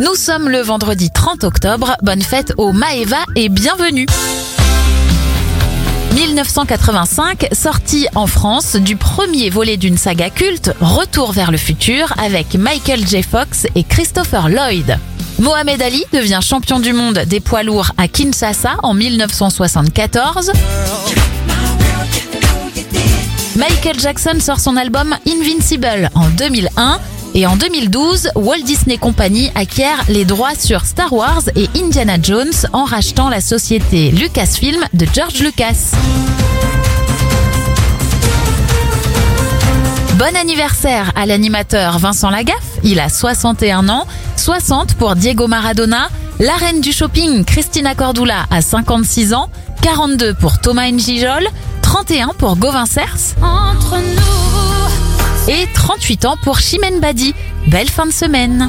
Nous sommes le vendredi 30 octobre. Bonne fête au Maeva et bienvenue. 1985, sortie en France du premier volet d'une saga culte, Retour vers le futur, avec Michael J. Fox et Christopher Lloyd. Mohamed Ali devient champion du monde des poids lourds à Kinshasa en 1974. Michael Jackson sort son album Invincible en 2001. Et en 2012, Walt Disney Company acquiert les droits sur Star Wars et Indiana Jones en rachetant la société Lucasfilm de George Lucas. Bon anniversaire à l'animateur Vincent Lagaffe, il a 61 ans, 60 pour Diego Maradona, la reine du shopping Christina Cordula a 56 ans, 42 pour Thomas Njijol, 31 pour Gauvin Cers Entre nous, 38 ans pour Chimène Badi. Belle fin de semaine